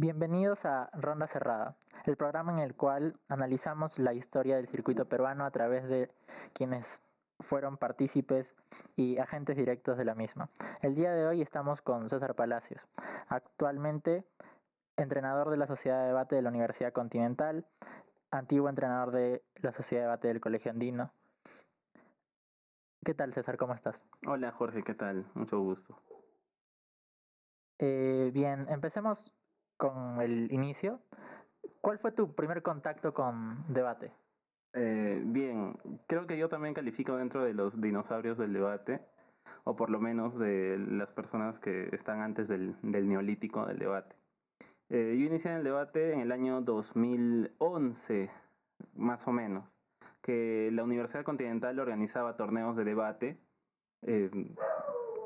Bienvenidos a Ronda Cerrada, el programa en el cual analizamos la historia del circuito peruano a través de quienes fueron partícipes y agentes directos de la misma. El día de hoy estamos con César Palacios, actualmente entrenador de la Sociedad de Debate de la Universidad Continental, antiguo entrenador de la Sociedad de Debate del Colegio Andino. ¿Qué tal César? ¿Cómo estás? Hola Jorge, ¿qué tal? Mucho gusto. Eh, bien, empecemos con el inicio. ¿Cuál fue tu primer contacto con debate? Eh, bien, creo que yo también califico dentro de los dinosaurios del debate, o por lo menos de las personas que están antes del, neolítico del debate. Eh, yo inicié en el debate en el año 2011, más o menos, que la Universidad Continental organizaba torneos de debate eh,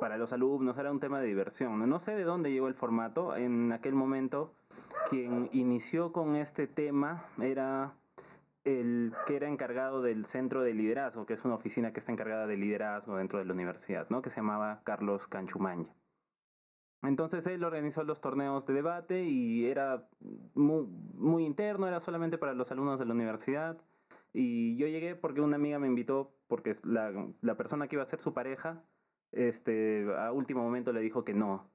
para los alumnos, era un tema de diversión. ¿no? sé de dónde llegó el formato. En aquel momento, quien inició con este tema era el que era encargado del centro de liderazgo, que es una oficina que está encargada de liderazgo dentro de la universidad, ¿no? que se llamaba Carlos Canchumanya. Entonces él organizó los torneos de debate y era muy, interno, era solamente para los alumnos de la universidad. Y yo llegué porque una amiga me invitó, porque la persona que iba a ser su pareja este, a último momento le dijo que no.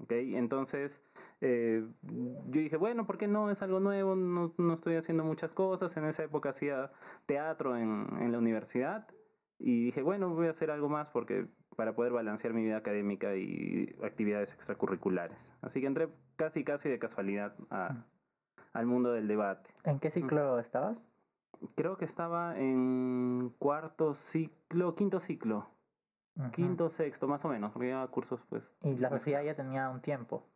¿Okay? Entonces, eh, yo dije, bueno, ¿por qué no? Es algo nuevo, no, no, estoy haciendo muchas cosas. En esa época hacía teatro en, en, la universidad y dije, bueno, voy a hacer algo más porque para poder balancear mi vida académica y actividades extracurriculares. Así que entré casi, casi de casualidad a, al mundo del debate. ¿En qué ciclo estabas? Creo que estaba en cuarto ciclo, quinto ciclo. Quinto, sexto, más o menos, porque llevaba cursos, pues. Y la sociedad ya tenía un tiempo.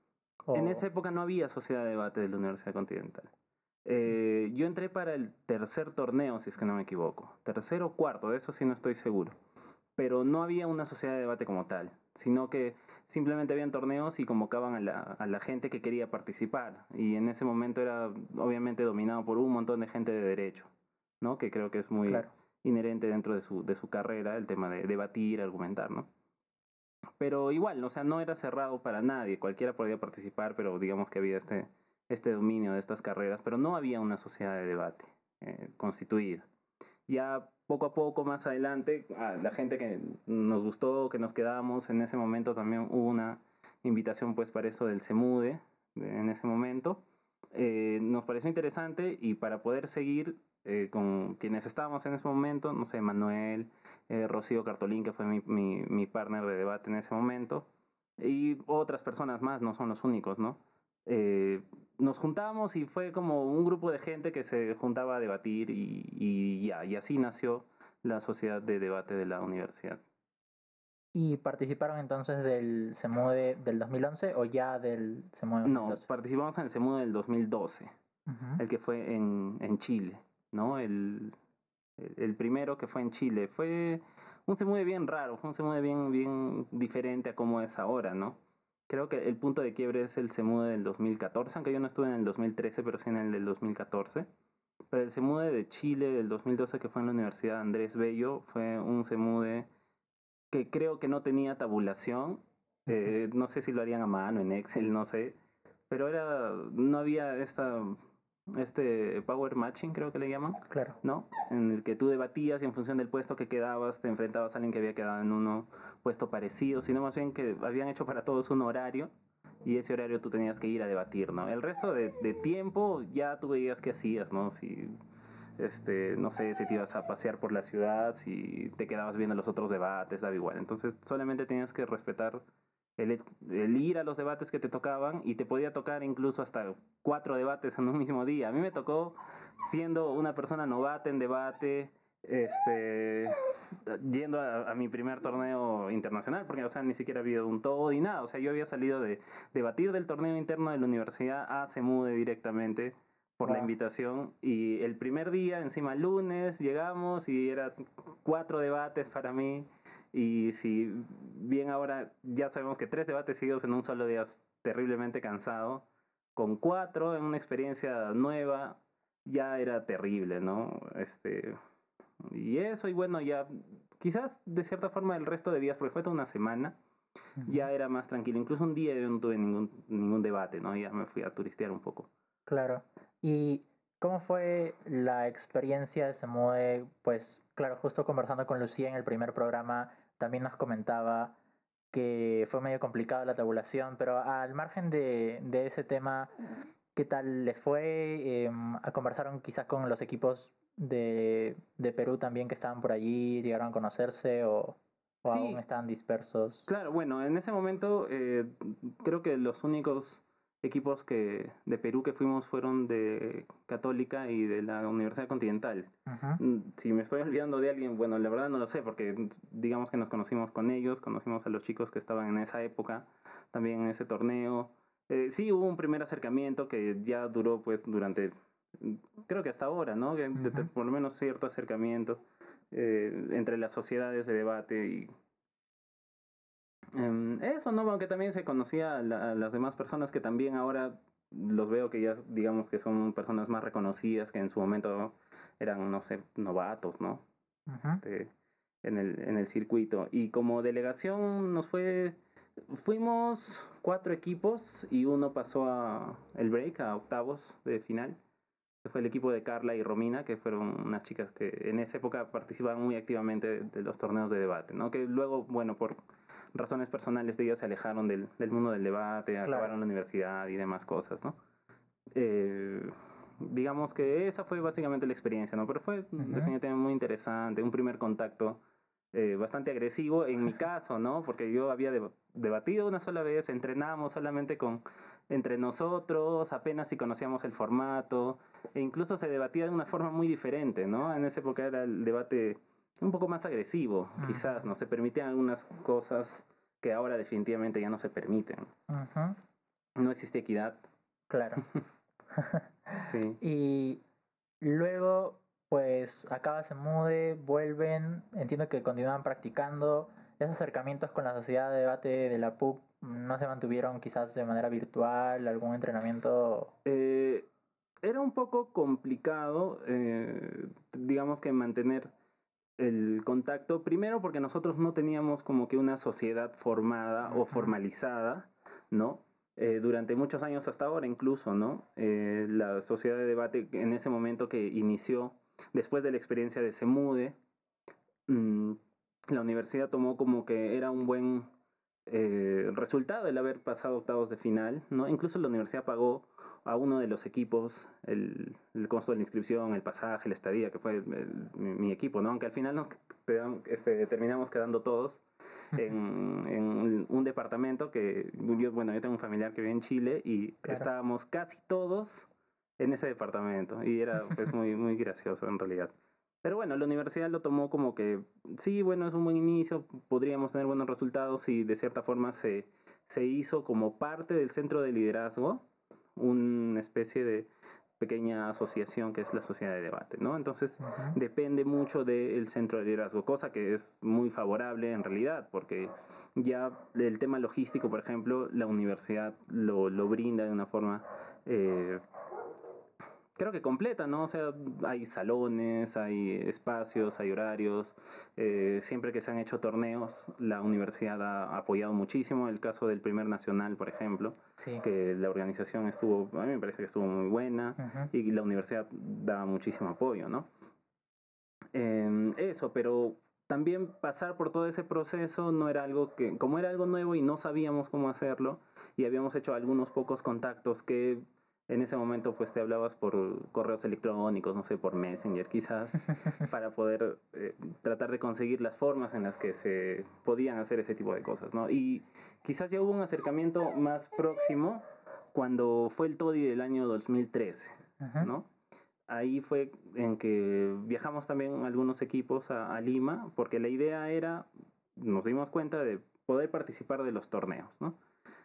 En esa época no había sociedad de debate de la Universidad Continental. Eh, yo entré para el tercer torneo, si es que no me equivoco. Tercero o cuarto, de eso sí no estoy seguro. Pero no había una sociedad de debate como tal, sino que simplemente habían torneos y convocaban a la, a la gente que quería participar. Y en ese momento era obviamente dominado por un montón de gente de derecho, ¿no? Que creo que es muy, inherente dentro de su, de su carrera, el tema de debatir, argumentar, ¿no? Pero igual, o sea, no era cerrado para nadie, cualquiera podía participar, pero digamos que había este, este dominio de estas carreras, pero no había una sociedad de debate eh, constituida. Ya poco a poco más adelante, la gente que nos gustó, que nos quedamos, en ese momento también hubo una invitación pues para eso del CEMUDE, en ese momento. Eh, nos pareció interesante y para poder seguir eh, con quienes estábamos en ese momento, no sé, Manuel, eh, Rocío Cartolín, que fue mi, mi, mi, partner de debate en ese momento, y otras personas más, no son los únicos, ¿no? Eh, nos juntamos y fue como un grupo de gente que se juntaba a debatir y, y ya, y así nació la sociedad de debate de la universidad. ¿Y participaron entonces del CEMUDE del 2011 o ya del CEMUDE del 2012? No, participamos en el CEMUDE del 2012, el que fue en, en Chile. ¿No? El, el primero que fue en Chile. Fue un CEMUDE bien raro, fue un CEMUDE bien, bien diferente a cómo es ahora, ¿no? Creo que el punto de quiebre es el CEMUDE del 2014, aunque yo no estuve en el 2013, pero sí en el del 2014. Pero el CEMUDE de Chile del 2012, que fue en la Universidad Andrés Bello, fue un CEMUDE que creo que no tenía tabulación. Eh, no sé si lo harían a mano, en Excel, no sé. Pero era, no había esta este power matching creo que le llaman, claro. ¿no? En el que tú debatías y en función del puesto que quedabas te enfrentabas a alguien que había quedado en uno puesto parecido, sino más bien que habían hecho para todos un horario y ese horario tú tenías que ir a debatir, ¿no? El resto de, de tiempo ya tú veías qué hacías, ¿no? Si este, no sé, si te ibas a pasear por la ciudad, si te quedabas viendo los otros debates, daba igual. Entonces solamente tenías que respetar el, ir a los debates que te tocaban y te podía tocar incluso hasta cuatro debates en un mismo día. A mí me tocó, siendo una persona novata en debate, este, yendo a, mi primer torneo internacional, porque o sea, ni siquiera había un todo y nada. O sea, yo había salido de debatir del torneo interno de la universidad a Semude directamente por la invitación y el primer día, encima lunes, llegamos y era cuatro debates para mí y si bien ahora ya sabemos que tres debates seguidos en un solo día es terriblemente cansado, con cuatro en una experiencia nueva ya era terrible, ¿no? Este, y eso, y bueno, ya quizás de cierta forma el resto de días, porque fue toda una semana, ya era más tranquilo. Incluso un día yo no tuve ningún, ningún debate, ¿no? Ya me fui a turistear un poco. Claro. ¿Y cómo fue la experiencia de Semude? Pues, claro, justo conversando con Lucía en el primer programa, también nos comentaba que fue medio complicado la tabulación, pero al margen de, de ese tema, ¿qué tal les fue? Eh, ¿Conversaron quizás con los equipos de, de Perú también que estaban por allí? ¿Llegaron a conocerse o...? ¿O aún están dispersos? Claro, bueno, en ese momento eh, creo que los únicos equipos que de Perú que fuimos fueron de Católica y de la Universidad Continental. Mm, si me estoy olvidando de alguien, bueno, la verdad no lo sé, porque digamos que nos conocimos con ellos, conocimos a los chicos que estaban en esa época, también en ese torneo. Eh, sí hubo un primer acercamiento que ya duró pues durante, creo que hasta ahora, ¿no? por lo menos cierto acercamiento. Eh, entre las sociedades de debate y em, eso, ¿no? Aunque también se conocía a, las demás personas que también ahora los veo que ya digamos que son personas más reconocidas que en su momento eran, no sé, novatos, ¿no? Este, en, el, en el circuito. Y como delegación nos fue, fuimos cuatro equipos y uno pasó a el break, a octavos de final fue el equipo de Carla y Romina, que fueron unas chicas que en esa época participaban muy activamente de, los torneos de debate, ¿no? Que luego, bueno, por razones personales de ellas se alejaron del, del mundo del debate, acabaron la universidad y demás cosas, ¿no? Eh, digamos que esa fue básicamente la experiencia, ¿no? Pero fue definitivamente muy interesante, un primer contacto eh, bastante agresivo en mi caso, ¿no? Porque yo había debatido una sola vez, entrenábamos solamente con entre nosotros, apenas si conocíamos el formato, e incluso se debatía de una forma muy diferente, ¿no? En esa época era el debate un poco más agresivo, quizás, ¿no? Se permitían algunas cosas que ahora definitivamente ya no se permiten. No existe equidad. Claro. sí. Y luego, pues, acaba se mude, vuelven, entiendo que continúan practicando esos acercamientos con la sociedad de debate de la PUC no se mantuvieron quizás de manera virtual, algún entrenamiento? Eh, era un poco complicado, eh, digamos que mantener el contacto, primero porque nosotros no teníamos como que una sociedad formada o formalizada, ¿no? Eh, durante muchos años hasta ahora incluso, ¿no? la sociedad de debate en ese momento que inició después de la experiencia de Semude, mm, la universidad tomó como que era un buen eh, resultado el haber pasado octavos de final, ¿no? Incluso la universidad pagó a uno de los equipos el, el costo de la inscripción, el pasaje, la estadía, que fue mi, equipo, ¿no? Aunque al final nos este, terminamos quedando todos en, en, un departamento que yo, bueno, yo tengo un familiar que vive en Chile y estábamos casi todos en ese departamento y era pues muy, muy gracioso en realidad. Pero bueno, la universidad lo tomó como que, sí, bueno, es un buen inicio, podríamos tener buenos resultados y de cierta forma se, se hizo como parte del centro de liderazgo, una especie de pequeña asociación que es la sociedad de debate, ¿no? Entonces depende mucho del centro de liderazgo, cosa que es muy favorable en realidad, porque ya el tema logístico, por ejemplo, la universidad lo, lo brinda de una forma eh, creo que completa, ¿no? O sea, hay salones, hay espacios, hay horarios. Eh, siempre que se han hecho torneos, la universidad ha apoyado muchísimo. El caso del primer nacional, por ejemplo, que la organización estuvo, a mí me parece que estuvo muy buena y la universidad daba muchísimo apoyo, ¿no? Em, eso, pero también pasar por todo ese proceso no era algo que, como era algo nuevo y no sabíamos cómo hacerlo, y habíamos hecho algunos pocos contactos que en ese momento pues te hablabas por correos electrónicos, no sé, por Messenger quizás, para poder eh, tratar de conseguir las formas en las que se podían hacer ese tipo de cosas, ¿no? Y quizás ya hubo un acercamiento más próximo cuando fue el TODI del año 2013, ¿no? Ahí fue en que viajamos también algunos equipos a, a Lima, porque la idea era, nos dimos cuenta de poder participar de los torneos, ¿no?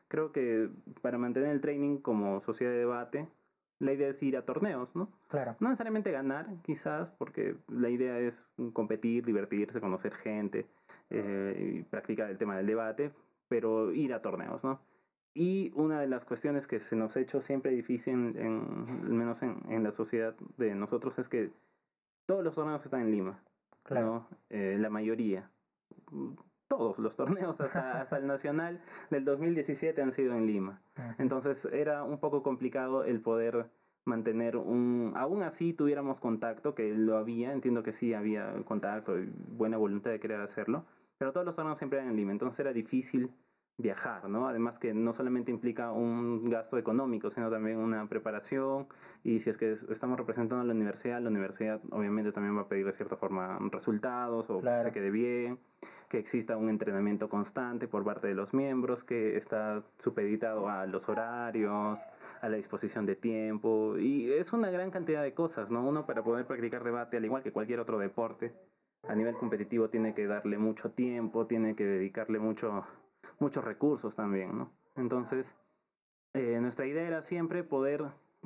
Creo que para mantener el training como sociedad de debate, la idea es ir a torneos, ¿no? Claro. No necesariamente ganar, quizás, porque la idea es competir, divertirse, conocer gente eh, y practicar el tema del debate, pero ir a torneos, ¿no? Y una de las cuestiones que se nos ha hecho siempre difícil, en, al menos en, en, la sociedad de nosotros, es que todos los torneos están en Lima. Claro. Eh, la mayoría todos los torneos, hasta, hasta el nacional del 2017 han sido en Lima. Entonces era un poco complicado el poder mantener un... Aún así tuviéramos contacto, que lo había, entiendo que sí había contacto y buena voluntad de querer hacerlo, pero todos los torneos siempre eran en Lima, entonces era difícil viajar, ¿no? Además que no solamente implica un gasto económico, sino también una preparación y si es que estamos representando a la universidad, la universidad obviamente también va a pedir de cierta forma resultados o que se quede bien, que exista un entrenamiento constante por parte de los miembros, que está supeditado a los horarios, a la disposición de tiempo y es una gran cantidad de cosas, ¿no? Uno para poder practicar debate, al igual que cualquier otro deporte, a nivel competitivo tiene que darle mucho tiempo, tiene que dedicarle mucho muchos recursos también, ¿no? Entonces, eh, nuestra idea era siempre poder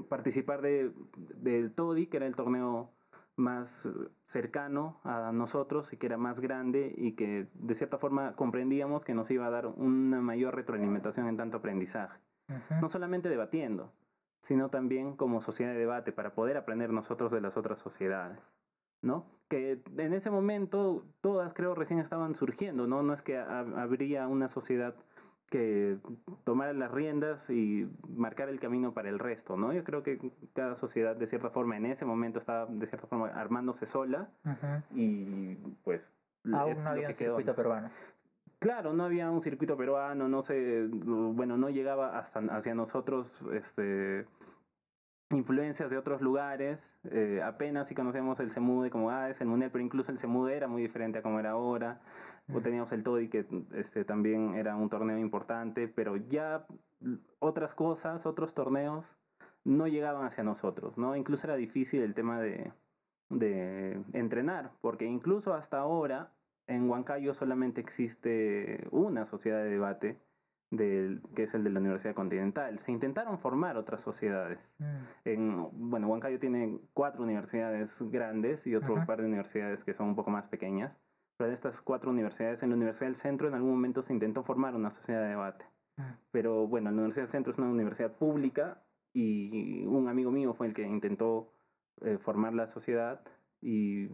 participar de, del TODI, que era el torneo más cercano a nosotros y que era más grande y que de cierta forma comprendíamos que nos iba a dar una mayor retroalimentación en tanto aprendizaje. No solamente debatiendo, sino también como sociedad de debate para poder aprender nosotros de las otras sociedades. ¿no? Que en ese momento todas creo recién estaban surgiendo, ¿no? No es que habría una sociedad que tomara las riendas y marcar el camino para el resto, ¿no? Yo creo que cada sociedad de cierta forma en ese momento estaba de cierta forma armándose sola y pues aún no había un circuito peruano. Claro, no había un circuito peruano, no sé, bueno, no llegaba hasta hacia nosotros este influencias de otros lugares. Eh, apenas si conocemos el Semude como ah, es el Mundial, pero incluso el Semude era muy diferente a como era ahora. O teníamos el Todi, que este, también era un torneo importante, pero ya otras cosas, otros torneos, no llegaban hacia nosotros, ¿no? Incluso era difícil el tema de, de entrenar, porque incluso hasta ahora en Huancayo solamente existe una sociedad de debate del, que es el de la Universidad Continental. Se intentaron formar otras sociedades. Mm. En, bueno, Huancayo tiene cuatro universidades grandes y otro par de universidades que son un poco más pequeñas. Pero de estas cuatro universidades, en la Universidad del Centro en algún momento se intentó formar una sociedad de debate. Mm. Pero bueno, la Universidad del Centro es una universidad pública y un amigo mío fue el que intentó eh, formar la sociedad y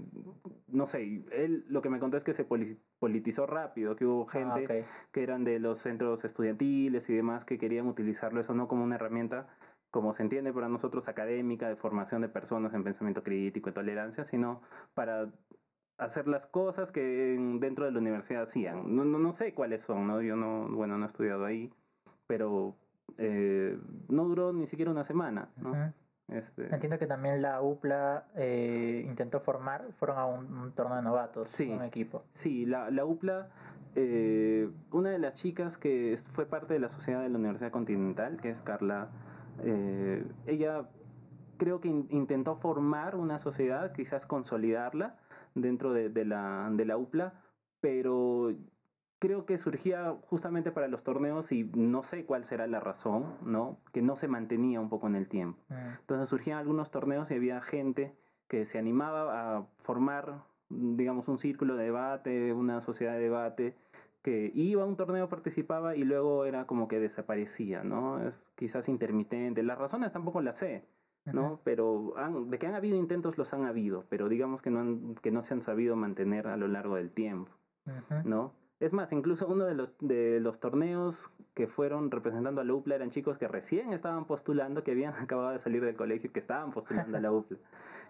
no sé, él lo que me contó es que se politizó rápido, que hubo ah, gente que eran de los centros estudiantiles y demás que querían utilizarlo eso no como una herramienta, como se entiende para nosotros, académica, de formación de personas en pensamiento crítico y tolerancia, sino para hacer las cosas que dentro de la universidad hacían. No, no, no sé cuáles son, ¿no? Yo no, bueno, no he estudiado ahí, pero eh, no duró ni siquiera una semana, ¿no? Este... Entiendo que también la UPLA eh, intentó formar, fueron a un, torneo de novatos, sí, un equipo. Sí, la, la UPLA, eh, una de las chicas que fue parte de la sociedad de la Universidad Continental, que es Carla, eh, ella creo que intentó formar una sociedad, quizás consolidarla dentro de, de, la, de la UPLA, pero creo que surgía justamente para los torneos y no sé cuál será la razón, ¿no? Que no se mantenía un poco en el tiempo. Mm. Entonces surgían algunos torneos y había gente que se animaba a formar, digamos, un círculo de debate, una sociedad de debate, que iba a un torneo, participaba y luego era como que desaparecía, ¿no? Es quizás intermitente. Las razones tampoco las sé, ¿no? Pero de que han habido intentos, los han habido, pero digamos que no, han, que no se han sabido mantener a lo largo del tiempo, ¿no? Es más, incluso uno de los, de los torneos que fueron representando a la UPLA eran chicos que recién estaban postulando, que habían acabado de salir del colegio, que estaban postulando a la UPLA.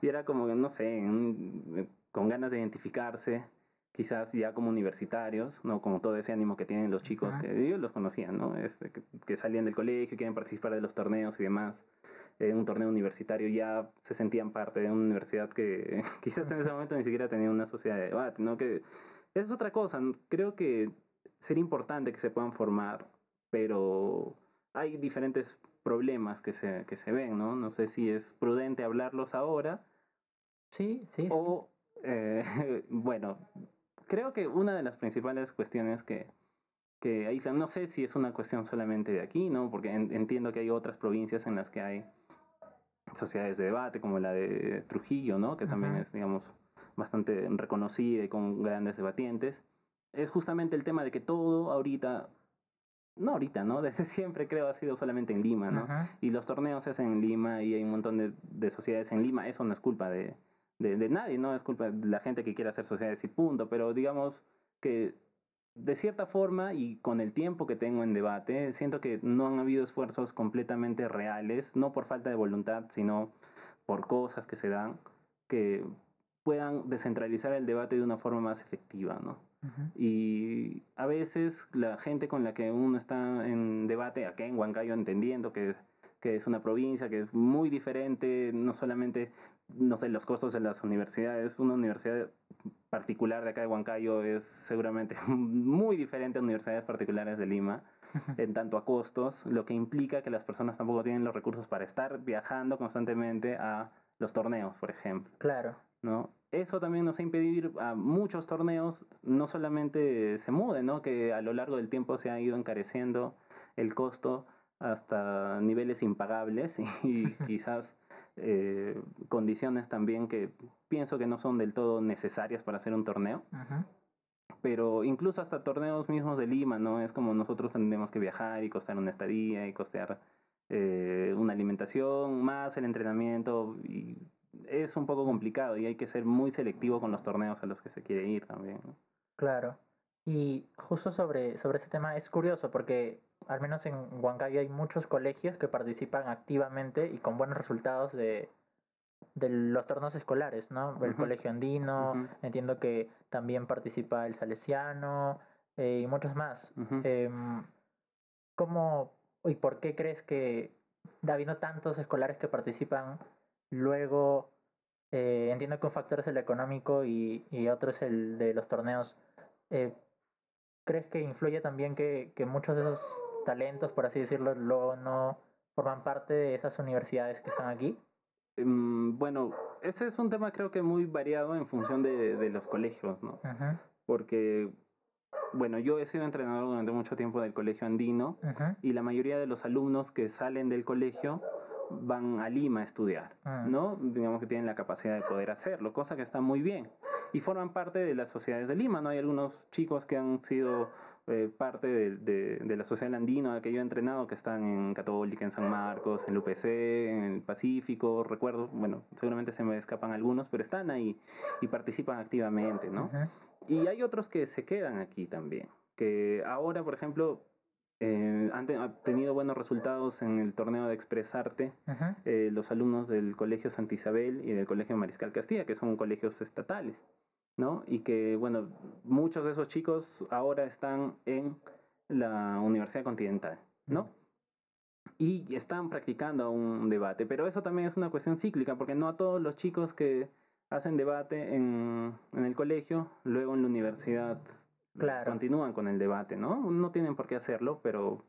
Y era como, no sé, con ganas de identificarse, quizás ya como universitarios, ¿no? Como todo ese ánimo que tienen los chicos, que ellos los conocían, ¿no? Este, que, salían del colegio, quieren participar de los torneos y demás. En un torneo universitario ya se sentían parte de una universidad que quizás en ese momento ni siquiera tenía una sociedad de debate, ¿no? Que es otra cosa. Creo que sería importante que se puedan formar, pero hay diferentes problemas que se, que se ven, ¿no? No sé si es prudente hablarlos ahora. Sí, sí. O, Eh, bueno, creo que una de las principales cuestiones que, que hay, no sé si es una cuestión solamente de aquí, ¿no? Porque entiendo que hay otras provincias en las que hay sociedades de debate, como la de Trujillo, ¿no? Que también es, digamos, bastante reconocida y con grandes debatientes, es justamente el tema de que todo ahorita, no ahorita, ¿no? Desde siempre creo ha sido solamente en Lima, ¿no? Y los torneos se hacen en Lima y hay un montón de, de sociedades en Lima, eso no es culpa de, de, de, nadie, ¿no? Es culpa de la gente que quiere hacer sociedades y punto, pero digamos que de cierta forma y con el tiempo que tengo en debate, siento que no han habido esfuerzos completamente reales, no por falta de voluntad, sino por cosas que se dan, que puedan descentralizar el debate de una forma más efectiva, ¿no? Y a veces la gente con la que uno está en debate, acá en Huancayo, entendiendo que, que es una provincia, que es muy diferente, no solamente no sé, los costos de las universidades. Una universidad particular de acá de Huancayo es seguramente muy diferente a universidades particulares de Lima en tanto a costos, lo que implica que las personas tampoco tienen los recursos para estar viajando constantemente a los torneos, por ejemplo. Claro. ¿No? Eso también nos ha impedido a muchos torneos, no solamente se muden, ¿no? que a lo largo del tiempo se ha ido encareciendo el costo hasta niveles impagables y quizás eh, condiciones también que pienso que no son del todo necesarias para hacer un torneo. Pero incluso hasta torneos mismos de Lima, ¿no? Es como nosotros tendremos que viajar y costear una estadía y costear eh, una alimentación, más el entrenamiento. Y es un poco complicado y hay que ser muy selectivo con los torneos a los que se quiere ir también. Claro. Y justo sobre, sobre ese tema es curioso porque al menos en Huancayo hay muchos colegios que participan activamente y con buenos resultados de, de los torneos escolares, ¿no? El Colegio Andino, entiendo que también participa el Salesiano eh, y muchos más. Em, ¿Cómo y por qué crees que, habiendo tantos escolares que participan, luego eh, entiendo que un factor es el económico y, y otro es el de los torneos? Eh, ¿Crees que influye también que, que muchos de esos talentos, por así decirlo, luego no forman parte de esas universidades que están aquí? Mm, bueno, ese es un tema creo que muy variado en función de, de los colegios, ¿no? Porque, bueno, yo he sido entrenador durante mucho tiempo del colegio andino y la mayoría de los alumnos que salen del colegio van a Lima a estudiar, ah. ¿no? Digamos que tienen la capacidad de poder hacerlo, cosa que está muy bien. Y forman parte de las sociedades de Lima, ¿no? Hay algunos chicos que han sido eh, parte de, de, la sociedad andina que yo he entrenado, que están en Católica, en San Marcos, en el UPC, en el Pacífico, recuerdo, bueno, seguramente se me escapan algunos, pero están ahí y participan activamente, ¿no? Y hay otros que se quedan aquí también, que ahora, por ejemplo, eh, han, tenido buenos resultados en el torneo de Expresarte eh, los alumnos del Colegio Santa Isabel y del Colegio Mariscal Castilla, que son colegios estatales. ¿no? Y que, bueno, muchos de esos chicos ahora están en la Universidad Continental, ¿no? Y están practicando un debate, pero eso también es una cuestión cíclica, porque no a todos los chicos que hacen debate en, en el colegio, luego en la universidad continúan con el debate, ¿no? No tienen por qué hacerlo, pero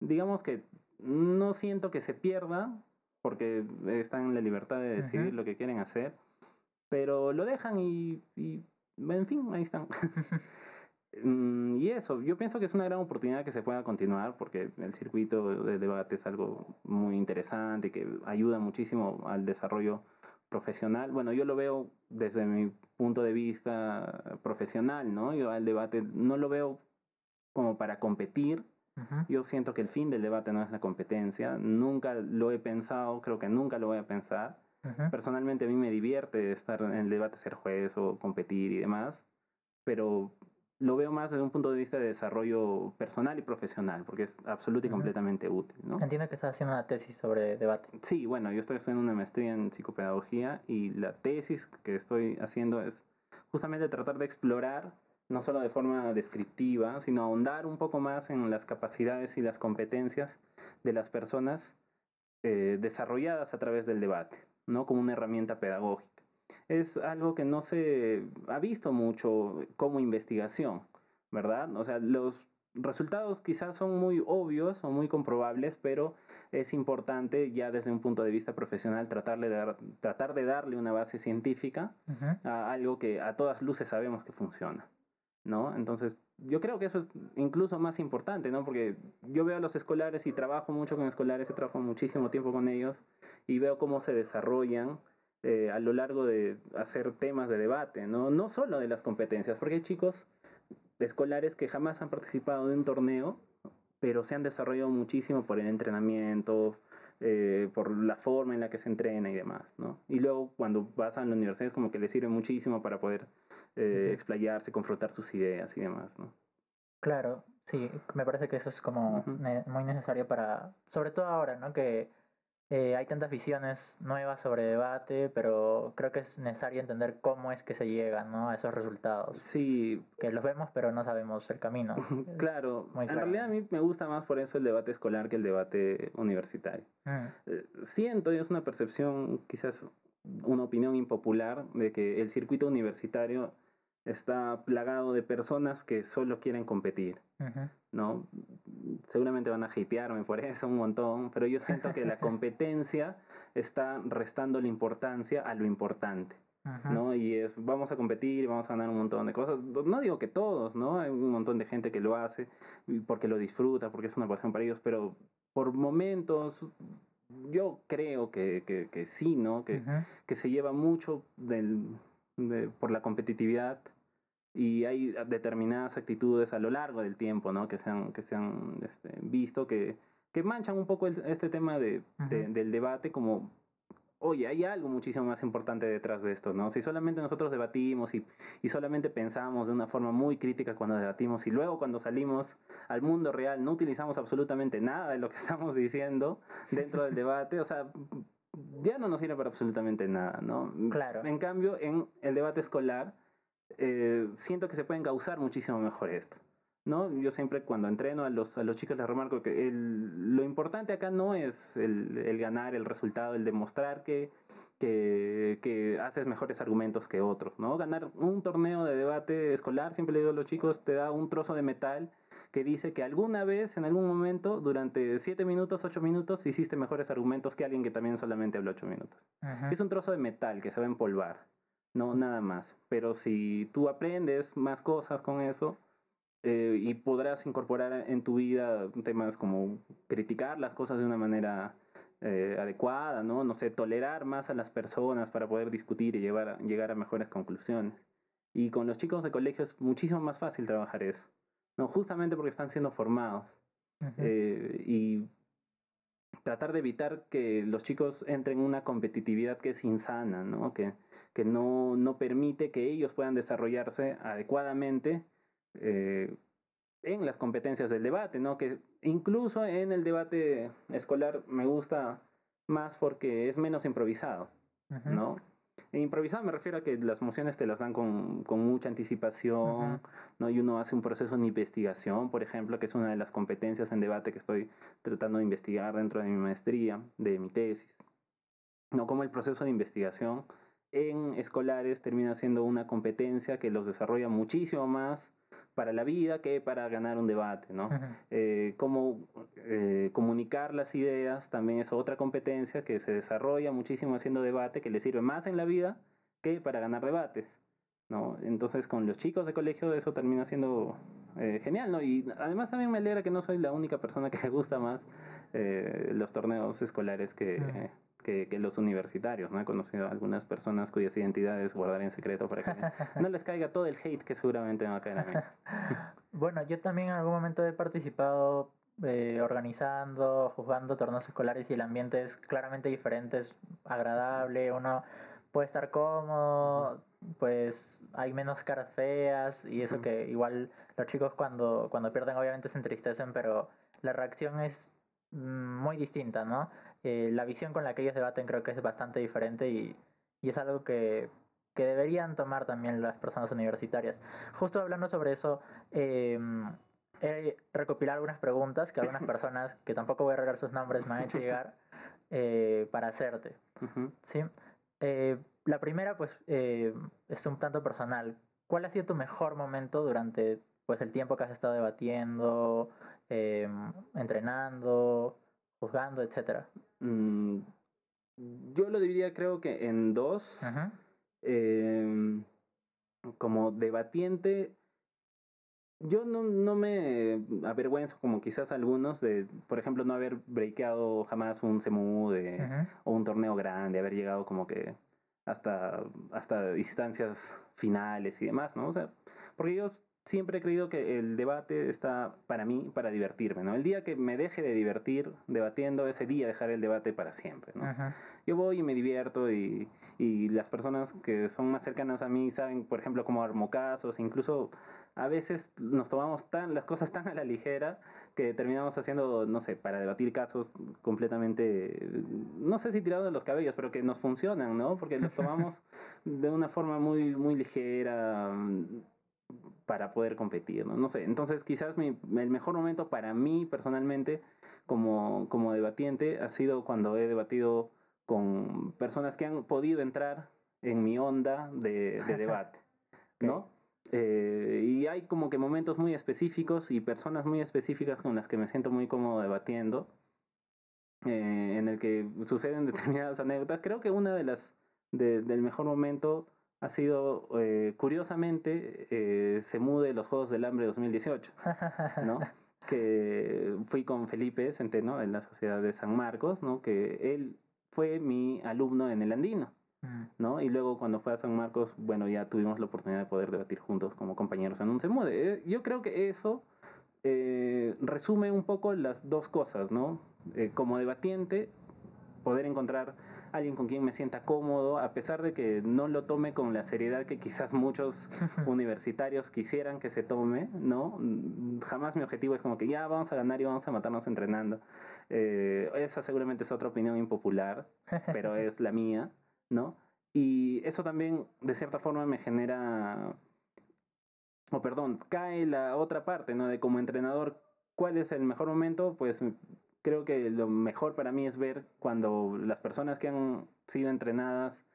digamos que no siento que se pierda, porque están en la libertad de decidir lo que quieren hacer pero lo dejan y, y en fin, ahí están. Mm, y eso, yo pienso que es una gran oportunidad que se pueda continuar porque el circuito de debate es algo muy interesante que ayuda muchísimo al desarrollo profesional. Bueno, yo lo veo desde mi punto de vista profesional, ¿no? Yo al debate no lo veo como para competir. Yo siento que el fin del debate no es la competencia. Nunca lo he pensado, creo que nunca lo voy a pensar. Personalmente a mí me divierte estar en el debate, ser juez o competir y demás, pero lo veo más desde un punto de vista de desarrollo personal y profesional, porque es absolutamente y completamente útil. ¿no? Entiendo que estás haciendo una tesis sobre debate. Sí, bueno, yo estoy haciendo una maestría en psicopedagogía y la tesis que estoy haciendo es justamente tratar de explorar, no solo de forma descriptiva, sino ahondar un poco más en las capacidades y las competencias de las personas eh, desarrolladas a través del debate. ¿no? Como una herramienta pedagógica. Es algo que no se ha visto mucho como investigación, ¿verdad? O sea, los resultados quizás son muy obvios o muy comprobables, pero es importante ya desde un punto de vista profesional tratar de, dar, tratar de darle una base científica a algo que a todas luces sabemos que funciona, ¿no? Entonces, yo creo que eso es incluso más importante, ¿no? Porque yo veo a los escolares y trabajo mucho con escolares, he trabajado muchísimo tiempo con ellos y veo cómo se desarrollan eh, a lo largo de hacer temas de debate, ¿no? No solo de las competencias, porque hay chicos escolares que jamás han participado de un torneo, pero se han desarrollado muchísimo por el entrenamiento, eh, por la forma en la que se entrena y demás, ¿no? Y luego cuando vas a la universidad es como que les sirve muchísimo para poder eh, explayarse, confrontar sus ideas y demás, ¿no? Claro, sí, me parece que eso es como muy necesario para, sobre todo ahora, ¿no? Que eh, hay tantas visiones nuevas sobre debate, pero creo que es necesario entender cómo es que se llega ¿no? a esos resultados. Sí. Que los vemos, pero no sabemos el camino. claro. En realidad a mí me gusta más por eso el debate escolar que el debate universitario. Mm. Eh, siento, y es una percepción, quizás una opinión impopular, de que el circuito universitario está plagado de personas que solo quieren competir, ¿no? Seguramente van a hatearme por eso un montón, pero yo siento que la competencia está restando la importancia a lo importante, ¿no? Y es, vamos a competir, vamos a ganar un montón de cosas. No digo que todos, ¿no? Hay un montón de gente que lo hace porque lo disfruta, porque es una pasión para ellos, pero por momentos yo creo que, que, sí, ¿no? Que, que se lleva mucho del por la competitividad y hay determinadas actitudes a lo largo del tiempo ¿no? que se han, que se han este, visto que, que manchan un poco este tema de, del debate como oye, hay algo muchísimo más importante detrás de esto, ¿no? Si solamente nosotros debatimos y, y, solamente pensamos de una forma muy crítica cuando debatimos y luego cuando salimos al mundo real no utilizamos absolutamente nada de lo que estamos diciendo dentro del debate, o sea, ya no nos sirve para absolutamente nada, ¿no? Claro. En cambio, en el debate escolar, eh, siento que se pueden causar muchísimo mejor esto. ¿no? Yo siempre cuando entreno a los, a los chicos les remarco que el, lo importante acá no es el, el, ganar el resultado, el demostrar que, que, que, haces mejores argumentos que otros. ¿no? Ganar un torneo de debate escolar, siempre le digo a los chicos, te da un trozo de metal que dice que alguna vez, en algún momento, durante 7 minutos, 8 minutos, hiciste mejores argumentos que alguien que también solamente habló 8 minutos. Es un trozo de metal que se va a empolvar, no nada más. Pero si tú aprendes más cosas con eso, eh, y podrás incorporar en tu vida temas como criticar las cosas de una manera eh, adecuada, ¿no? No sé, tolerar más a las personas para poder discutir y llevar, llegar a mejores conclusiones. Y con los chicos de colegio es muchísimo más fácil trabajar eso. No, justamente porque están siendo formados. Eh, y tratar de evitar que los chicos entren en una competitividad que es insana, ¿no? Que, que no, no permite que ellos puedan desarrollarse adecuadamente eh, en las competencias del debate, ¿no? Que incluso en el debate escolar me gusta más porque es menos improvisado, ¿no? E improvisado me refiero a que las mociones te las dan con, con mucha anticipación, ¿no? Y uno hace un proceso de investigación, por ejemplo, que es una de las competencias en debate que estoy tratando de investigar dentro de mi maestría, de mi tesis. ¿No? Como el proceso de investigación en escolares termina siendo una competencia que los desarrolla muchísimo más para la vida que para ganar un debate, ¿no? Eh, cómo eh, comunicar las ideas también es otra competencia que se desarrolla muchísimo haciendo debate, que le sirve más en la vida que para ganar debates, ¿no? Entonces con los chicos de colegio eso termina siendo eh, genial, ¿no? Y además también me alegra que no soy la única persona que le gusta más los torneos escolares que que, los universitarios. ¿no? He conocido a algunas personas cuyas identidades guardaré en secreto para que no les caiga todo el hate que seguramente me va a caer a mí. bueno, yo también en algún momento he participado eh, organizando, juzgando torneos escolares y el ambiente es claramente diferente, es agradable, uno puede estar cómodo, pues hay menos caras feas y eso que igual los chicos cuando, cuando pierden obviamente se entristecen, pero la reacción es mm, muy distinta, ¿no? Eh, la visión con la que ellos debaten creo que es bastante diferente y, y es algo que, que, deberían tomar también las personas universitarias. Justo hablando sobre eso, eh, he recopilado algunas preguntas que algunas personas, que tampoco voy a regar sus nombres, me han hecho llegar eh, para hacerte. ¿sí? Eh, la primera, pues, eh, es un tanto personal. ¿Cuál ha sido tu mejor momento durante pues, el tiempo que has estado debatiendo, entrenando, juzgando, etcétera? Mm, yo lo diría creo que en dos. Em, como debatiente, yo no, no me avergüenzo como quizás algunos de, por ejemplo, no haber breakeado jamás un CMU de, o un torneo grande, haber llegado como que hasta, hasta distancias finales y demás, ¿no? O sea, porque yo siempre he creído que el debate está para mí para divertirme, ¿no? El día que me deje de divertir debatiendo, ese día dejaré el debate para siempre, ¿no? Yo voy y me divierto y, y, las personas que son más cercanas a mí saben, por ejemplo, cómo armo casos, incluso a veces nos tomamos tan, las cosas tan a la ligera que terminamos haciendo, no sé, para debatir casos completamente, no sé si tirados de los cabellos, pero que nos funcionan, ¿no? Porque los tomamos de una forma muy, muy ligera para poder competir, ¿no? No sé, entonces quizás mi, el mejor momento para mí personalmente como, como debatiente ha sido cuando he debatido con personas que han podido entrar en mi onda de, de debate, ¿no? Eh, y hay como que momentos muy específicos y personas muy específicas con las que me siento muy cómodo debatiendo, eh, en el que suceden determinadas anécdotas. Creo que una de las del mejor momento ha sido, eh, curiosamente, se mude los Juegos del Hambre 2018, ¿no? que fui con Felipe Centeno en la Sociedad de San Marcos, ¿no? que él fue mi alumno en el Andino. Mm. ¿no? Y luego cuando fue a San Marcos, bueno, ya tuvimos la oportunidad de poder debatir juntos como compañeros en un Semude. Eh, yo creo que eso eh, resume un poco las dos cosas, ¿no? Eh, como debatiente, poder encontrar alguien con quien me sienta cómodo, a pesar de que no lo tome con la seriedad que quizás muchos universitarios quisieran que se tome, ¿no? Jamás mi objetivo es como que ya vamos a ganar y vamos a matarnos entrenando. esa seguramente es otra opinión impopular, pero es la mía. ¿no? Y eso también, de cierta forma, me genera, o perdón, cae la otra parte, ¿no? De como entrenador, ¿cuál es el mejor momento? Pues creo que lo mejor para mí es ver cuando las personas que han sido entrenadas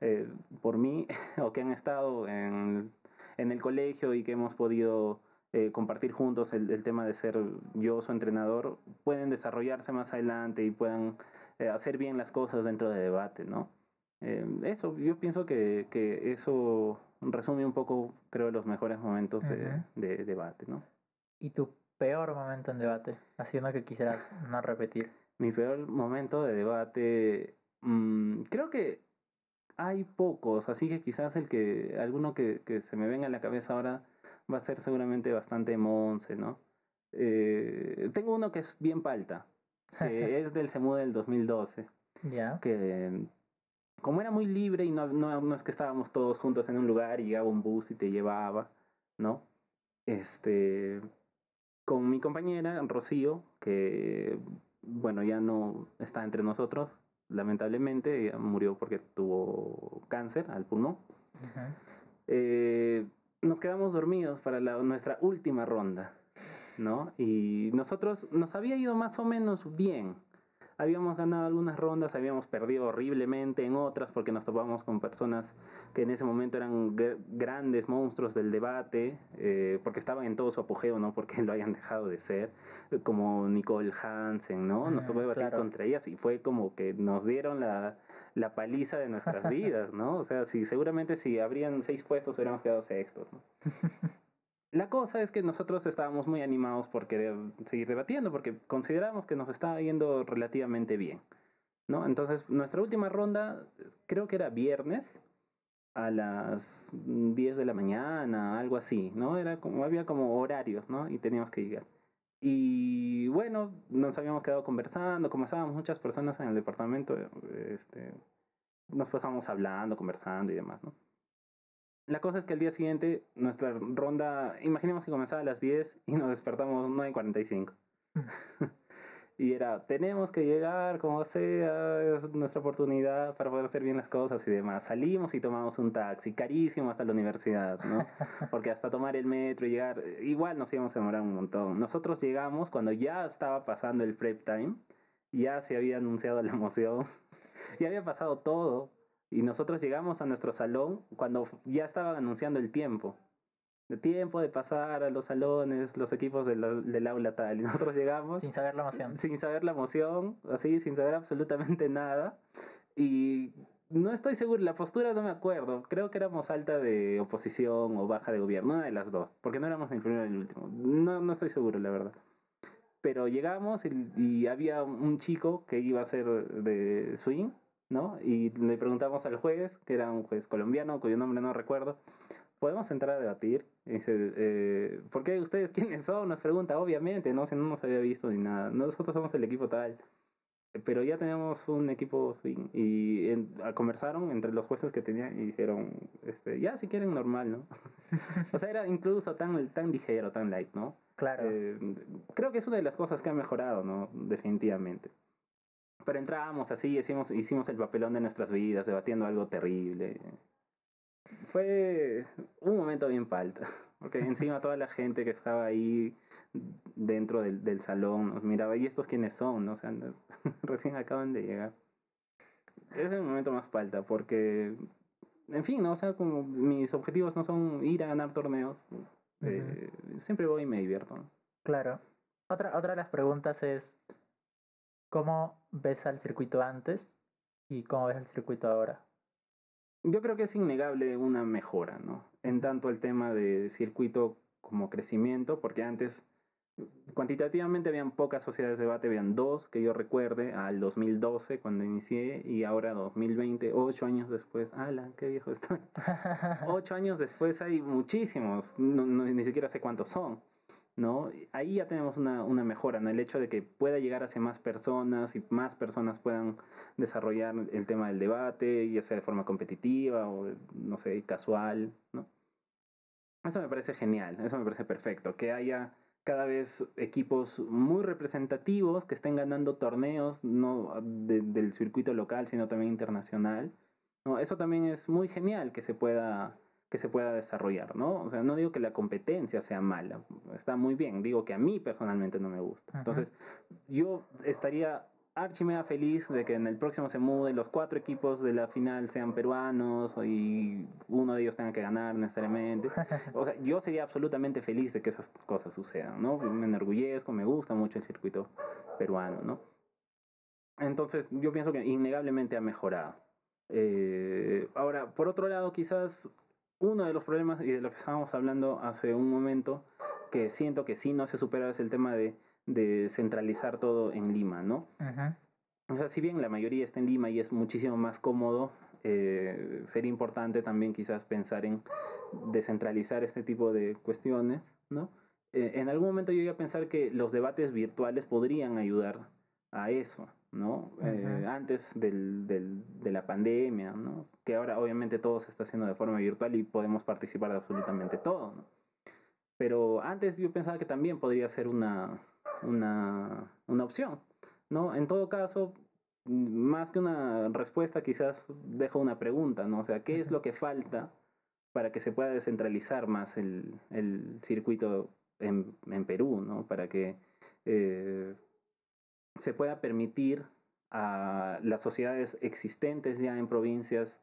eh, por mí o que han estado en, en, el colegio y que hemos podido eh, compartir juntos el, el, tema de ser yo su entrenador, pueden desarrollarse más adelante y puedan eh, hacer bien las cosas dentro de debate, ¿no? Eso, yo pienso que, que, eso resume un poco, creo, los mejores momentos de, de, debate, ¿no? ¿Y tu peor momento en debate? Así uno que quisieras no repetir. Mi peor momento de debate, mmm, creo que hay pocos, así que quizás el que, alguno que, que, se me venga a la cabeza ahora va a ser seguramente bastante monce, ¿no? Eh, tengo uno que es bien palta, que es del CEMU del 2012. Ya. Que como era muy libre y no, no, no, es que estábamos todos juntos en un lugar y llegaba un bus y te llevaba, ¿no? Este, con mi compañera Rocío, que, bueno, ya no está entre nosotros, lamentablemente, ella murió porque tuvo cáncer al pulmón. eh, nos quedamos dormidos para la, nuestra última ronda, ¿no? Y nosotros nos había ido más o menos bien habíamos ganado algunas rondas, habíamos perdido horriblemente en otras porque nos topamos con personas que en ese momento eran grandes monstruos del debate, eh, porque estaban en todo su apogeo, no porque lo hayan dejado de ser, como Nicole Hansen, ¿no? Nos tocó debatir contra ellas y fue como que nos dieron la, la paliza de nuestras vidas, ¿no? O sea, si seguramente si habrían seis puestos hubiéramos quedado sextos, ¿no? La cosa es que nosotros estábamos muy animados por querer seguir debatiendo, porque consideramos que nos estaba yendo relativamente bien. ¿no? Entonces, nuestra última ronda, creo que era viernes, a las 10 de la mañana, algo así, ¿no? Era como, había como horarios, ¿no? Y teníamos que llegar. Y bueno, nos habíamos quedado conversando, como estábamos muchas personas en el departamento, este, nos pasábamos hablando, conversando y demás, ¿no? La cosa es que el día siguiente, nuestra ronda, imaginemos que comenzaba a las 10 y nos despertamos 9.45. y era, tenemos que llegar como sea, es nuestra oportunidad para poder hacer bien las cosas y demás. Salimos y tomamos un taxi, carísimo hasta la universidad, ¿no? Porque hasta tomar el metro y llegar, igual nos íbamos a demorar un montón. Nosotros llegamos cuando ya estaba pasando el prep time, ya se había anunciado la emoción, ya había pasado todo, y nosotros llegamos a nuestro salón cuando ya estaban anunciando el tiempo. El tiempo de pasar a los salones, los equipos del aula tal. Y nosotros llegamos. Sin saber la emoción. Sin saber la emoción, así, sin saber absolutamente nada. Y no estoy seguro, la postura no me acuerdo. Creo que éramos alta de oposición o baja de gobierno, una de las dos. Porque no éramos ni el primero ni el último. No, no estoy seguro, la verdad. Pero llegamos y, y había un chico que iba a ser de swing ¿no? Y le preguntamos al juez, que era un juez colombiano, cuyo nombre no recuerdo, ¿podemos entrar a debatir? Dice, eh, ¿por qué ustedes quiénes son? Nos pregunta, obviamente, ¿no? Si no nos había visto ni nada. Nosotros somos el equipo tal. pero ya tenemos un equipo swing y conversaron entre los jueces que tenían y dijeron, este, ya si quieren normal, ¿no? o sea, era incluso tan, tan ligero, tan light, ¿no? Claro. Eh, creo que es una de las cosas que ha mejorado, ¿no? Definitivamente. Pero entrábamos así, hicimos, hicimos el papelón de nuestras vidas, debatiendo algo terrible. Fue un momento bien falta, porque encima toda la gente que estaba ahí dentro del, del salón nos miraba, ¿y estos quiénes son? ¿no? O sea, recién acaban de llegar. Es el momento más falta, porque, en fin, ¿no? O sea, como mis objetivos no son ir a ganar torneos, eh, siempre voy y me divierto. Claro. Otra, otra de las preguntas es, ¿Cómo ves al circuito antes y cómo ves al circuito ahora? Yo creo que es innegable una mejora, ¿no? En tanto el tema de circuito como crecimiento, porque antes cuantitativamente habían pocas sociedades de debate, habían dos que yo recuerde, al 2012 cuando inicié y ahora 2020, ocho años después, ¡ala, qué viejo estoy! ocho años después hay muchísimos, ni siquiera sé cuántos son. ¿No? Ahí ya tenemos una, una, mejora, ¿no? El hecho de que pueda llegar hacia más personas y más personas puedan desarrollar el tema del debate, ya sea de forma competitiva o, no sé, casual, ¿no? Eso me parece genial, eso me parece perfecto, que haya cada vez equipos muy representativos que estén ganando torneos, no del circuito local, sino también internacional. ¿no? Eso también es muy genial que se pueda que se pueda desarrollar, ¿no? O sea, no digo que la competencia sea mala, está muy bien, digo que a mí personalmente no me gusta. Entonces, yo estaría archimea feliz de que en el próximo se mude los cuatro equipos de la final sean peruanos y uno de ellos tenga que ganar necesariamente. O sea, yo sería absolutamente feliz de que esas cosas sucedan, ¿no? Me enorgullezco, me gusta mucho el circuito peruano, ¿no? Entonces, yo pienso que innegablemente ha mejorado. Eh, ahora, por otro lado, quizás uno de los problemas y de lo que estábamos hablando hace un momento, que siento que sí no se supera, es el tema de, de centralizar todo en Lima, ¿no? O sea, si bien la mayoría está en Lima y es muchísimo más cómodo, eh, sería importante también quizás pensar en descentralizar este tipo de cuestiones, ¿no? Eh, en algún momento yo iba a pensar que los debates virtuales podrían ayudar a eso, ¿no? Eh, antes del, del, de la pandemia, ¿no? Que ahora obviamente todo se está haciendo de forma virtual y podemos participar de absolutamente todo, ¿no? Pero antes yo pensaba que también podría ser una, una, una opción, ¿no? En todo caso, más que una respuesta, quizás dejo una pregunta, ¿no? O sea, ¿qué es lo que falta para que se pueda descentralizar más el, el circuito en, en Perú, ¿no? Para que eh, se pueda permitir a las sociedades existentes ya en provincias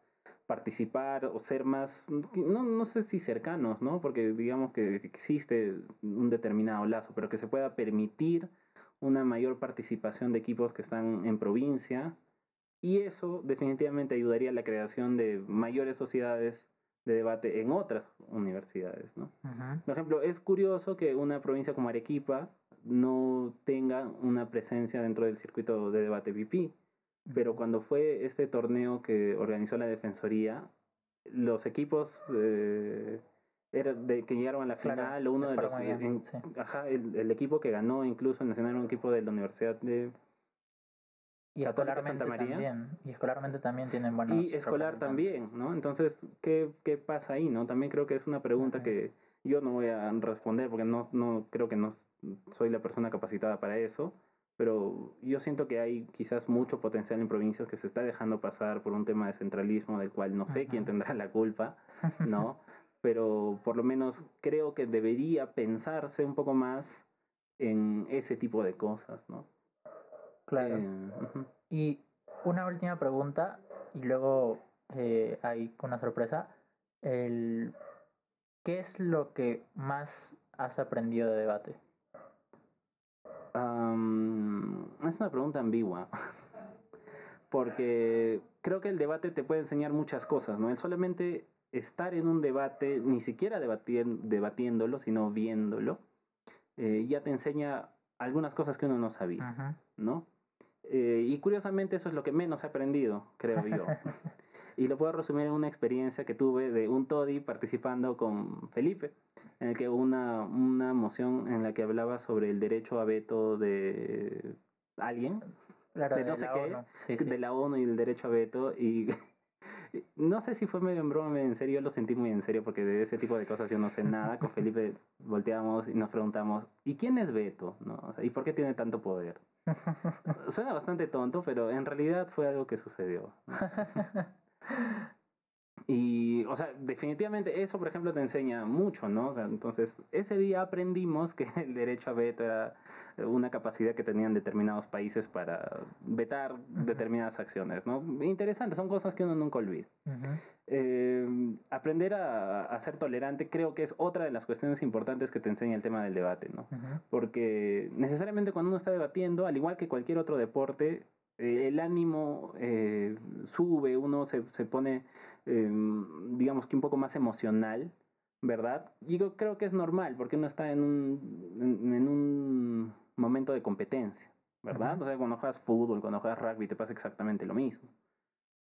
participar o ser más, no, no sé si cercanos, ¿no? Porque digamos que existe un determinado lazo, pero que se pueda permitir una mayor participación de equipos que están en provincia y eso definitivamente ayudaría a la creación de mayores sociedades de debate en otras universidades, ¿no? Por ejemplo, es curioso que una provincia como Arequipa no tenga una presencia dentro del circuito de debate VP. Pero cuando fue este torneo que organizó la Defensoría, los equipos de, de que llegaron a la final, uno de los ajá, el, equipo que ganó incluso en un equipo de la Universidad de y escolarmente Santa María. También, y escolarmente también tienen buenos Y escolar también, ¿no? Entonces, ¿qué, ¿qué pasa ahí, no? También creo que es una pregunta que yo no voy a responder porque no, no creo que no soy la persona capacitada para eso, pero yo siento que hay quizás mucho potencial en provincias que se está dejando pasar por un tema de centralismo del cual no sé quién tendrá la culpa, ¿no? pero por lo menos creo que debería pensarse un poco más en ese tipo de cosas, ¿no? Claro. Eh, y una última pregunta y luego eh, hay una sorpresa. El ¿Qué es lo que más has aprendido de debate? es una pregunta ambigua. Porque creo que el debate te puede enseñar muchas cosas, ¿no? El solamente estar en un debate, ni siquiera debatiéndolo, sino viéndolo, eh, ya te enseña algunas cosas que uno no sabía, ¿no? Eh, y curiosamente eso es lo que menos he aprendido, creo yo. y lo puedo resumir en una experiencia que tuve de un Toddy participando con Felipe, en el que hubo una, una moción en la que hablaba sobre el derecho a veto de alguien, Claro, de de no sé la qué, sí, sí. de la ONU y el derecho a veto. Y no sé si fue medio en broma, en serio. Yo lo sentí muy en serio porque de ese tipo de cosas yo no sé nada. Con Felipe volteamos y nos preguntamos, ¿y quién es Beto? ¿No? O sea, ¿Y por qué tiene tanto poder? Suena bastante tonto, pero en realidad fue algo que sucedió. Y, o sea, definitivamente eso, por ejemplo, te enseña mucho, ¿no? Entonces, ese día aprendimos que el derecho a veto era una capacidad que tenían determinados países para vetar determinadas acciones, ¿no? Interesante, son cosas que uno nunca olvida. Eh, aprender a, a ser tolerante creo que es otra de las cuestiones importantes que te enseña el tema del debate, ¿no? Porque necesariamente cuando uno está debatiendo, al igual que cualquier otro deporte, eh, el ánimo eh, sube, uno se, se pone, eh, digamos que un poco más emocional, ¿verdad? Y yo creo que es normal, porque uno está en un, en, en un momento de competencia, ¿verdad? Ujú. O sea, cuando juegas fútbol, cuando juegas rugby, te pasa exactamente lo mismo.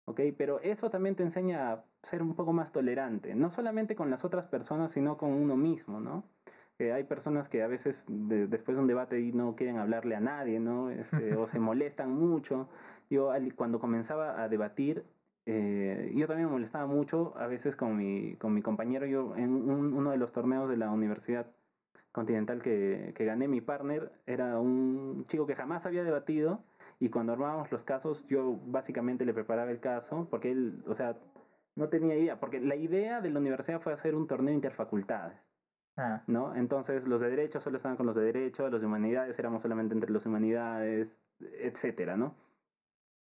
¿Ok? Pero eso también te enseña a ser un poco más tolerante, no solamente con las otras personas, sino con uno mismo, ¿no? Eh, hay personas que a veces de- después de un debate y no quieren hablarle a nadie, ¿no? Este, o se molestan mucho. Yo al- cuando comenzaba a debatir, eh, yo también me molestaba mucho, a veces con mi, con mi compañero, yo en un- uno de los torneos de la Universidad Continental que, que gané, mi partner era un chico que jamás había debatido y cuando armábamos los casos yo básicamente le preparaba el caso porque él, o sea, no tenía idea, porque la idea de la universidad fue hacer un torneo interfacultades. Ah, ¿no? Entonces los de derecho solo estaban con los de derecho, los de humanidades éramos solamente entre los de humanidades, etcétera, ¿no?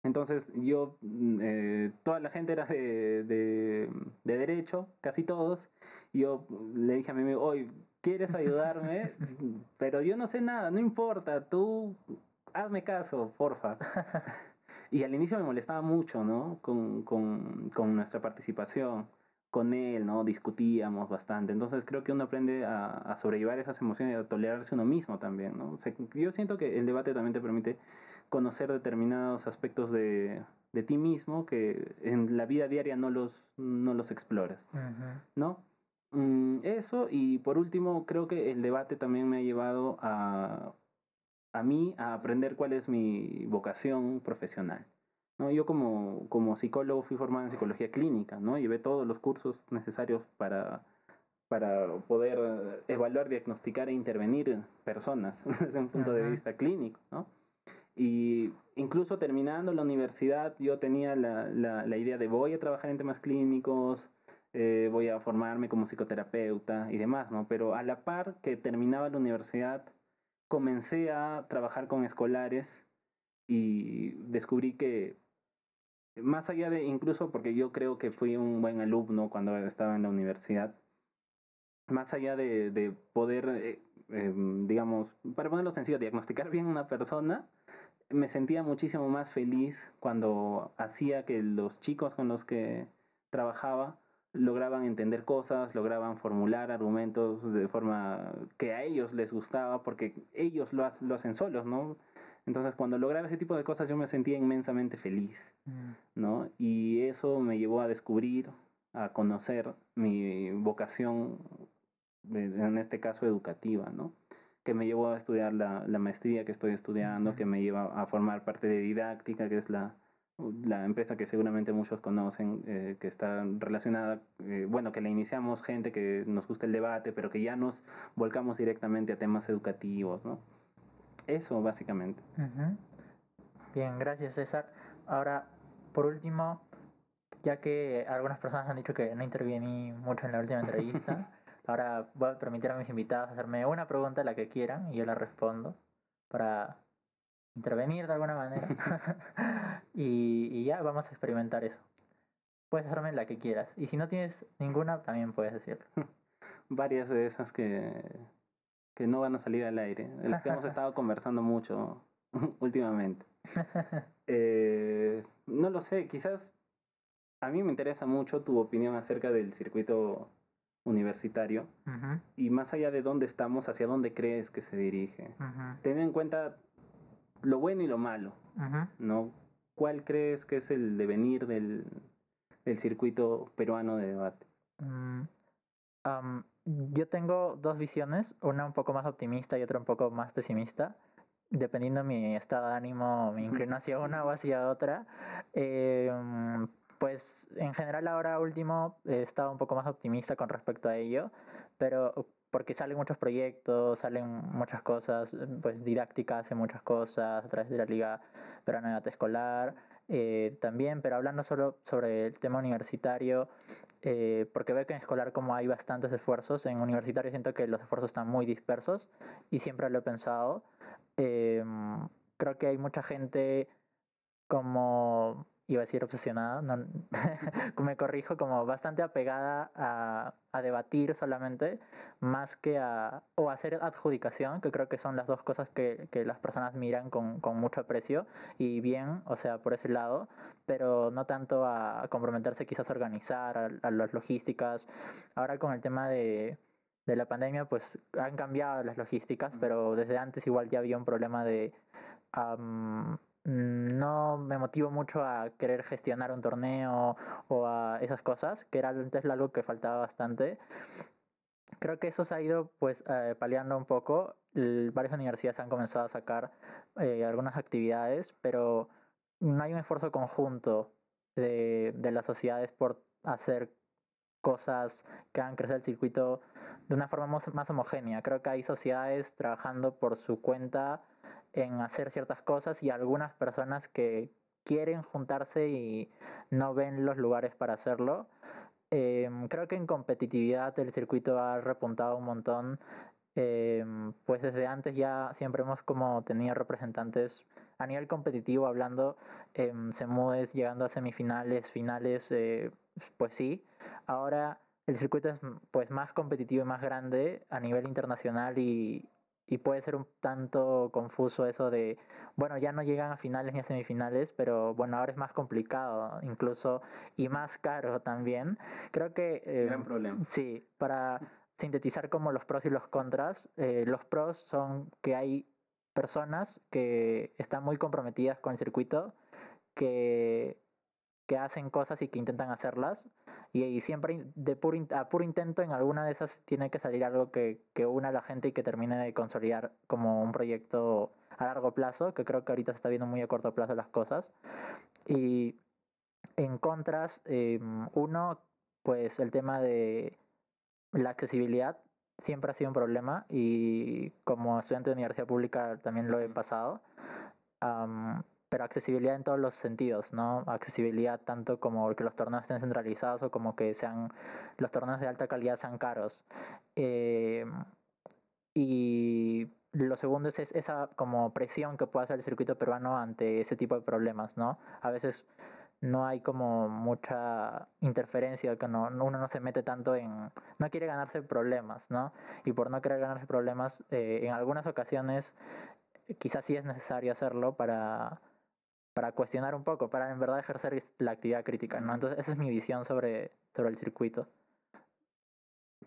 Entonces yo, mm, eh, toda la gente era de, de, de derecho, casi todos, y yo le dije a mi amigo, oye, ¿quieres ayudarme? Pero yo no sé nada, no importa, tú hazme caso, porfa. Y al inicio me molestaba mucho, ¿no? Con, con, con nuestra participación con él, ¿no? Discutíamos bastante. Entonces creo que uno aprende a, a sobrellevar esas emociones y a tolerarse uno mismo también, ¿no? O sea, yo siento que el debate también te permite conocer determinados aspectos de, de ti mismo que en la vida diaria no los, no los exploras. ¿no? Mm, eso y por último creo que el debate también me ha llevado a, a mí a aprender cuál es mi vocación profesional. ¿No? Yo como, como psicólogo fui formado en psicología clínica, ¿no? Llevé todos los cursos necesarios para, para poder evaluar, diagnosticar e intervenir personas desde un punto de vista clínico, ¿no? Y incluso terminando la universidad yo tenía la, la, la idea de voy a trabajar en temas clínicos, eh, voy a formarme como psicoterapeuta y demás, ¿no? Pero a la par que terminaba la universidad, comencé a trabajar con escolares y descubrí que más allá de incluso porque yo creo que fui un buen alumno cuando estaba en la universidad, más allá de, de poder, eh, eh, digamos, para ponerlo sencillo, diagnosticar bien a una persona, me sentía muchísimo más feliz cuando hacía que los chicos con los que trabajaba lograban entender cosas, lograban formular argumentos de forma que a ellos les gustaba, porque ellos lo, lo hacen solos, ¿no? Entonces, cuando lograba ese tipo de cosas, yo me sentía inmensamente feliz, Mm, ¿no? Y eso me llevó a descubrir, a conocer mi vocación, eh, en este caso educativa, ¿no? Que me llevó a estudiar la, la maestría que estoy estudiando, que me lleva a formar parte de Didáctica, que es la, la empresa que seguramente muchos conocen, eh, que está relacionada, eh, bueno, que la iniciamos gente que nos gusta el debate, pero que ya nos volcamos directamente a temas educativos, ¿no? Eso, básicamente. Bien, gracias César. Ahora, por último, ya que algunas personas han dicho que no interviní mucho en la última entrevista, ahora voy a permitir a mis invitados hacerme una pregunta, la que quieran, y yo la respondo para intervenir de alguna manera. y, y ya vamos a experimentar eso. Puedes hacerme la que quieras. Y si no tienes ninguna, también puedes decirlo. Varias de esas que, que no van a salir al aire, de las que hemos estado conversando mucho últimamente. Eh, no lo sé, quizás a mí me interesa mucho tu opinión acerca del circuito universitario y más allá de dónde estamos, hacia dónde crees que se dirige. Ten en cuenta lo bueno y lo malo. ¿no? ¿Cuál crees que es el devenir del, del circuito peruano de debate? Mm, yo tengo dos visiones, una un poco más optimista y otra un poco más pesimista. dependiendo de mi estado de ánimo, me inclino hacia una o hacia otra. Em, pues en general ahora último he estado un poco más optimista con respecto a ello, pero porque salen muchos proyectos, salen muchas cosas, pues didáctica hace muchas cosas a través de la Liga Peruana de Escolar, eh, también, pero hablando solo sobre el tema universitario, eh, porque veo que en escolar como hay bastantes esfuerzos, en universitario siento que los esfuerzos están muy dispersos y siempre lo he pensado. Em, creo que hay mucha gente como iba a decir obsesionada, no, me corrijo, como bastante apegada a, a, debatir solamente, más que a, o hacer adjudicación, que creo que son las dos cosas que, que las personas miran con, con, mucho aprecio, y bien, o sea, por ese lado, pero no tanto a comprometerse quizás a organizar, a, las logísticas. Ahora con el tema de, de la pandemia, pues han cambiado las logísticas, pero desde antes igual ya había un problema de... Mm, no me motivo mucho a querer gestionar un torneo o a esas cosas, que era antes algo que faltaba bastante. Creo que eso se ha ido pues eh, paliando un poco. varias universidades han comenzado a sacar eh, algunas actividades, pero no hay un esfuerzo conjunto de, de las sociedades por hacer cosas que hagan crecer el circuito de una forma más homogénea. Creo que hay sociedades trabajando por su cuenta en hacer ciertas cosas y algunas personas que quieren juntarse y no ven los lugares para hacerlo. Em, creo que en competitividad el circuito ha repuntado un montón. Em, pues desde antes ya siempre hemos como tenido representantes a nivel competitivo hablando, eh, Semudes llegando a semifinales, finales, eh, pues sí. Ahora el circuito es pues más competitivo y más grande a nivel internacional y, y puede ser un tanto confuso eso de, bueno, ya no llegan a finales ni a semifinales, pero bueno, ahora es más complicado incluso y más caro también. Creo que... Eh, Gran problema. Sí, para sintetizar como los pros y los contras, eh, los pros son que hay personas que están muy comprometidas con el circuito, que, que hacen cosas y que intentan hacerlas y, siempre de puro, a puro intento en alguna de esas tiene que salir algo que, que una a la gente y que termine de consolidar como un proyecto a largo plazo, que creo que ahorita se está viendo muy a corto plazo las cosas. Y en contras, em, uno, pues el tema de la accesibilidad siempre ha sido un problema y como estudiante de universidad pública también lo he pasado pero accesibilidad en todos los sentidos, ¿no? Accesibilidad tanto como que los torneos estén centralizados o como que sean los torneos de alta calidad sean caros. Eh, y lo segundo es esa como presión que puede hacer el circuito peruano ante ese tipo de problemas, ¿no? A veces no hay como mucha interferencia, que no, uno no se mete tanto en... no quiere ganarse problemas, ¿no? Y por no querer ganarse problemas, eh, en algunas ocasiones quizás sí es necesario hacerlo para para cuestionar un poco, para en verdad ejercer la actividad crítica, ¿no? Entonces esa es mi visión sobre, sobre el circuito.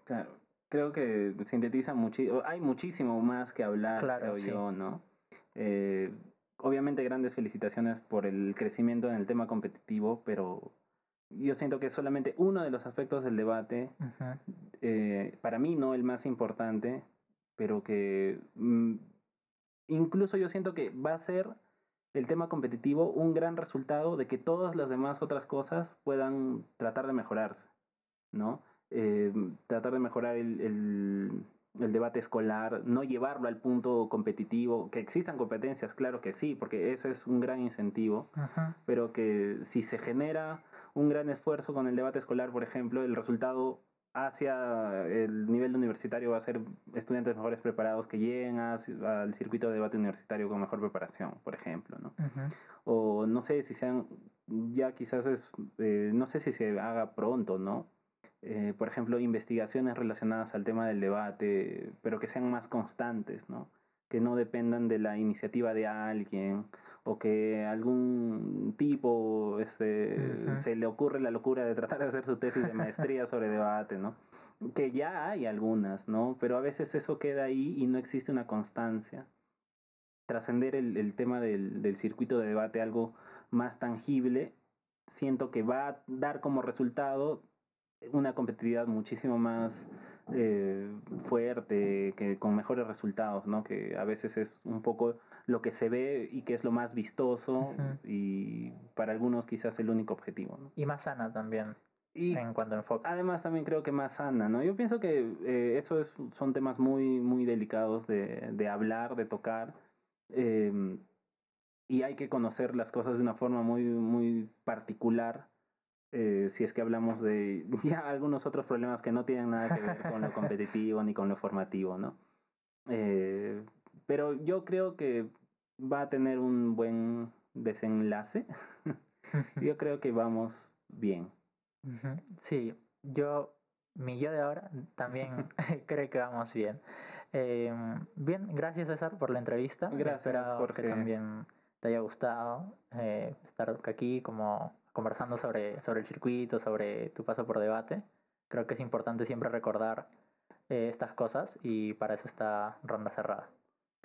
Claro, creo que sintetiza muchísimo, hay muchísimo más que hablar, creo yo, ¿no? Eh, obviamente grandes felicitaciones por el crecimiento en el tema competitivo, pero yo siento que solamente uno de los aspectos del debate, eh, para mí no el más importante, pero que mm, incluso yo siento que va a ser el tema competitivo un gran resultado de que todas las demás otras cosas puedan tratar de mejorarse, ¿no? Eh, tratar de mejorar el, el, debate escolar, no llevarlo al punto competitivo, que existan competencias, claro que sí, porque ese es un gran incentivo, pero que si se genera un gran esfuerzo con el debate escolar, por ejemplo, el resultado hacia el nivel universitario va a ser estudiantes mejores preparados que lleguen al circuito de debate universitario con mejor preparación, por ejemplo, ¿no? O no sé si sean, ya quizás es, eh, no sé si se haga pronto, ¿no? Eh, por ejemplo, investigaciones relacionadas al tema del debate, pero que sean más constantes, ¿no? Que no dependan de la iniciativa de alguien o que algún tipo este, se le ocurre la locura de tratar de hacer su tesis de maestría sobre debate, ¿no? Que ya hay algunas, ¿no? Pero a veces eso queda ahí y no existe una constancia. Trascender el, el, tema del, del circuito de debate algo más tangible, siento que va a dar como resultado una competitividad muchísimo más eh, fuerte, que con mejores resultados, ¿no? Que a veces es un poco lo que se ve y que es lo más vistoso y para algunos quizás el único objetivo. ¿no? Y más sana también. Y en cuanto a enfoque. Además también creo que más sana, ¿no? Yo pienso que eh, eso es, son temas muy, muy delicados de, de hablar, de tocar. Em, y hay que conocer las cosas de una forma muy, muy particular. Eh, si es que hablamos de ya algunos otros problemas que no tienen nada que ver con lo competitivo ni con lo formativo, ¿no? Eh, pero yo creo que va a tener un buen desenlace. yo creo que vamos bien. Sí, yo, mi yo de ahora, también creo que vamos bien. Em, bien, gracias César por la entrevista. Gracias, Espero que también te haya gustado eh, estar aquí como conversando sobre, sobre el circuito, sobre tu paso por debate. Creo que es importante siempre recordar eh, estas cosas y para eso está Ronda Cerrada.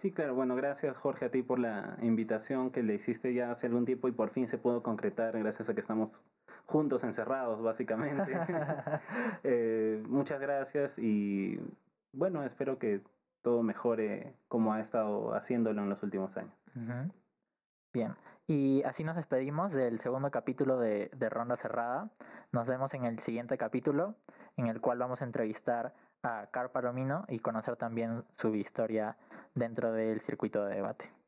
Sí, claro. Bueno, gracias Jorge a ti por la invitación que le hiciste ya hace algún tiempo y por fin se pudo concretar gracias a que estamos juntos encerrados, básicamente. Eh, muchas gracias y bueno, espero que todo mejore como ha estado haciéndolo en los últimos años. Bien, y así nos despedimos del segundo capítulo de, de Ronda Cerrada. Nos vemos en el siguiente capítulo, en el cual vamos a entrevistar a Car Palomino y conocer también su historia dentro del circuito de debate.